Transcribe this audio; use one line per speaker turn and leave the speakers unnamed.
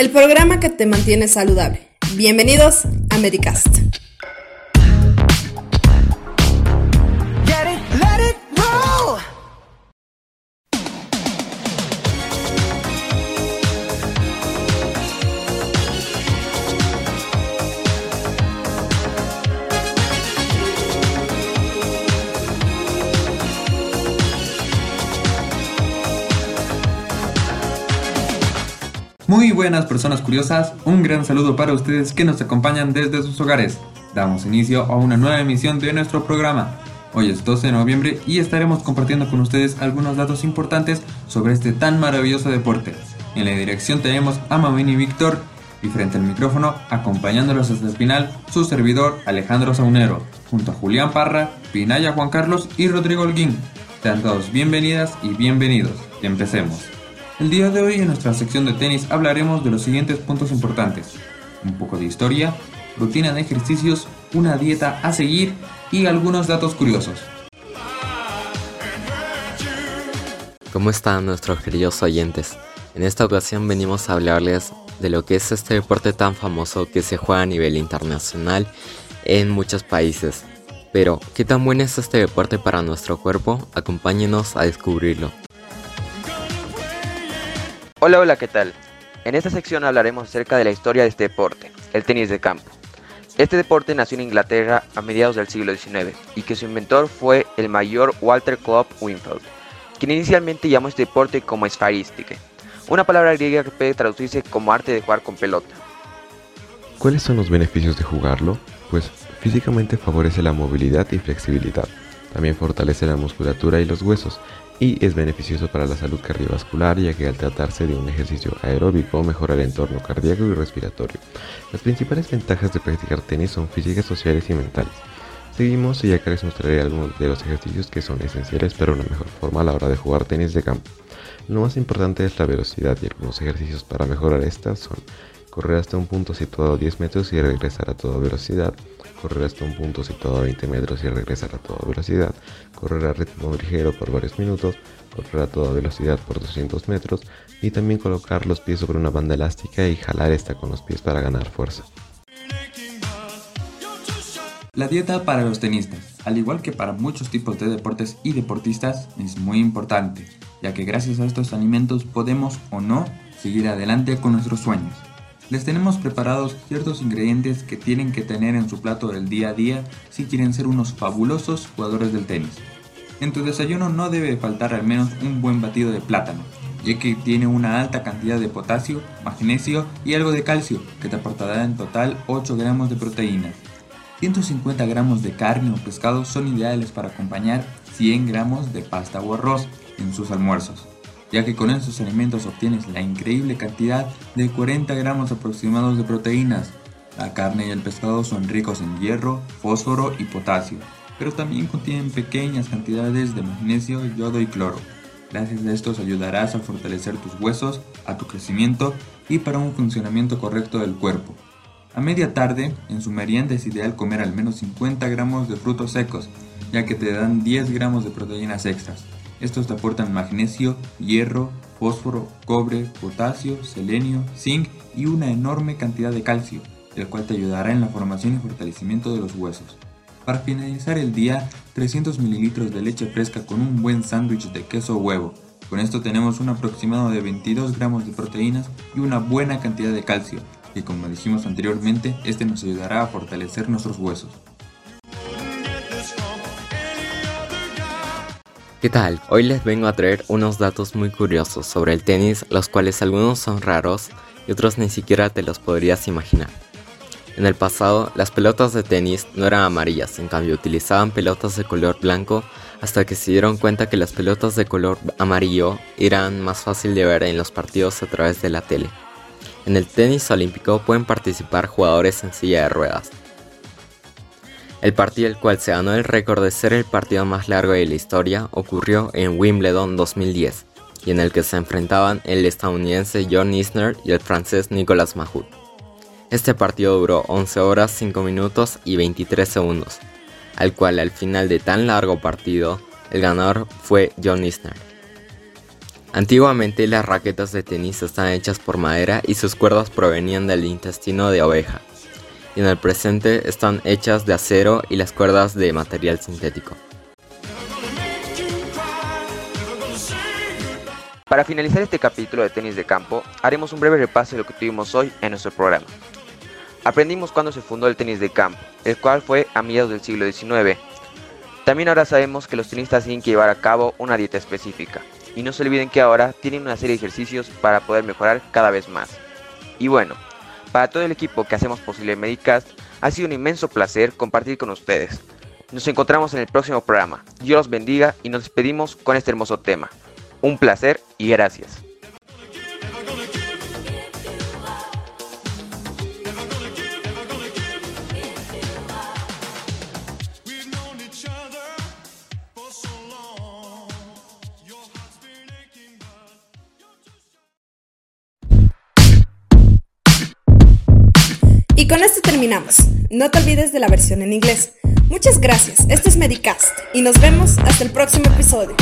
el programa que te mantiene saludable. Bienvenidos a Medicast.
Muy buenas personas curiosas, un gran saludo para ustedes que nos acompañan desde sus hogares. Damos inicio a una nueva emisión de nuestro programa. Hoy es 12 de noviembre y estaremos compartiendo con ustedes algunos datos importantes sobre este tan maravilloso deporte. En la dirección tenemos a Mamini Víctor y frente al micrófono, acompañándolos hasta el final, su servidor Alejandro Saunero, junto a Julián Parra, Pinaya Juan Carlos y Rodrigo Holguín. Sean todos bienvenidas y bienvenidos. Empecemos. El día de hoy en nuestra sección de tenis hablaremos de los siguientes puntos importantes. Un poco de historia, rutina de ejercicios, una dieta a seguir y algunos datos curiosos.
¿Cómo están nuestros queridos oyentes? En esta ocasión venimos a hablarles de lo que es este deporte tan famoso que se juega a nivel internacional en muchos países. Pero, ¿qué tan bueno es este deporte para nuestro cuerpo? Acompáñenos a descubrirlo.
Hola, hola, ¿qué tal? En esta sección hablaremos acerca de la historia de este deporte, el tenis de campo. Este deporte nació en Inglaterra a mediados del siglo XIX y que su inventor fue el mayor Walter Club Winfield, quien inicialmente llamó este deporte como esfarística, una palabra griega que puede traducirse como arte de jugar con pelota.
¿Cuáles son los beneficios de jugarlo? Pues físicamente favorece la movilidad y flexibilidad. También fortalece la musculatura y los huesos y es beneficioso para la salud cardiovascular ya que al tratarse de un ejercicio aeróbico mejora el entorno cardíaco y respiratorio. Las principales ventajas de practicar tenis son físicas, sociales y mentales. Seguimos y que les mostraré algunos de los ejercicios que son esenciales para una mejor forma a la hora de jugar tenis de campo. Lo más importante es la velocidad y algunos ejercicios para mejorar esta son correr hasta un punto situado a 10 metros y regresar a toda velocidad, correr hasta un punto situado a 20 metros y regresar a toda velocidad, correr a ritmo ligero por varios minutos, correr a toda velocidad por 200 metros y también colocar los pies sobre una banda elástica y jalar esta con los pies para ganar fuerza.
La dieta para los tenistas, al igual que para muchos tipos de deportes y deportistas, es muy importante, ya que gracias a estos alimentos podemos o no seguir adelante con nuestros sueños. Les tenemos preparados ciertos ingredientes que tienen que tener en su plato del día a día si quieren ser unos fabulosos jugadores del tenis. En tu desayuno no debe faltar al menos un buen batido de plátano, ya que tiene una alta cantidad de potasio, magnesio y algo de calcio, que te aportará en total 8 gramos de proteínas. 150 gramos de carne o pescado son ideales para acompañar 100 gramos de pasta o arroz en sus almuerzos ya que con estos alimentos obtienes la increíble cantidad de 40 gramos aproximados de proteínas. La carne y el pescado son ricos en hierro, fósforo y potasio, pero también contienen pequeñas cantidades de magnesio, yodo y cloro. Gracias a estos ayudarás a fortalecer tus huesos, a tu crecimiento y para un funcionamiento correcto del cuerpo. A media tarde, en su merienda es ideal comer al menos 50 gramos de frutos secos, ya que te dan 10 gramos de proteínas extras. Estos te aportan magnesio, hierro, fósforo, cobre, potasio, selenio, zinc y una enorme cantidad de calcio, el cual te ayudará en la formación y fortalecimiento de los huesos. Para finalizar el día, 300 ml de leche fresca con un buen sándwich de queso o huevo. Con esto tenemos un aproximado de 22 gramos de proteínas y una buena cantidad de calcio, que como dijimos anteriormente, este nos ayudará a fortalecer nuestros huesos.
¿Qué tal? Hoy les vengo a traer unos datos muy curiosos sobre el tenis, los cuales algunos son raros y otros ni siquiera te los podrías imaginar. En el pasado, las pelotas de tenis no eran amarillas, en cambio utilizaban pelotas de color blanco hasta que se dieron cuenta que las pelotas de color amarillo eran más fácil de ver en los partidos a través de la tele. En el tenis olímpico pueden participar jugadores en silla de ruedas, el partido el cual se ganó el récord de ser el partido más largo de la historia ocurrió en Wimbledon 2010 y en el que se enfrentaban el estadounidense John Isner y el francés Nicolas Mahut. Este partido duró 11 horas 5 minutos y 23 segundos, al cual al final de tan largo partido el ganador fue John Isner. Antiguamente las raquetas de tenis estaban hechas por madera y sus cuerdas provenían del intestino de oveja. Y en el presente están hechas de acero y las cuerdas de material sintético.
Para finalizar este capítulo de tenis de campo, haremos un breve repaso de lo que tuvimos hoy en nuestro programa. Aprendimos cuándo se fundó el tenis de campo, el cual fue a mediados del siglo XIX. También ahora sabemos que los tenistas tienen que llevar a cabo una dieta específica. Y no se olviden que ahora tienen una serie de ejercicios para poder mejorar cada vez más. Y bueno, para todo el equipo que hacemos posible Medicast, ha sido un inmenso placer compartir con ustedes. Nos encontramos en el próximo programa. Dios los bendiga y nos despedimos con este hermoso tema. Un placer y gracias.
Y con esto terminamos. No te olvides de la versión en inglés. Muchas gracias. Esto es Medicast y nos vemos hasta el próximo episodio.